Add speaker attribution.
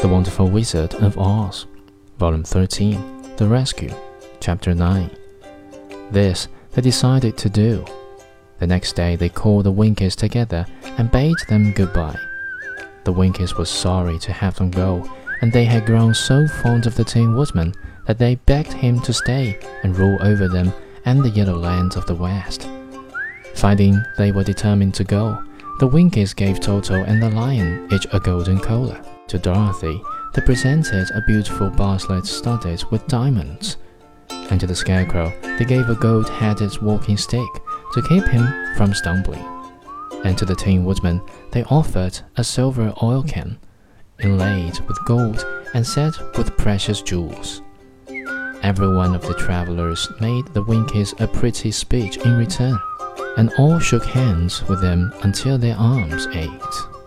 Speaker 1: The Wonderful Wizard of Oz, Volume 13, The Rescue, Chapter 9. This they decided to do. The next day they called the Winkies together and bade them goodbye. The Winkies were sorry to have them go, and they had grown so fond of the Tin Woodman that they begged him to stay and rule over them and the yellow land of the West. Finding they were determined to go, the Winkies gave Toto and the lion each a golden collar. To Dorothy, they presented a beautiful bracelet studded with diamonds. And to the Scarecrow, they gave a gold headed walking stick to keep him from stumbling. And to the Tin Woodman, they offered a silver oil can, inlaid with gold and set with precious jewels. Every one of the travelers made the Winkies a pretty speech in return, and all shook hands with them until their arms ached.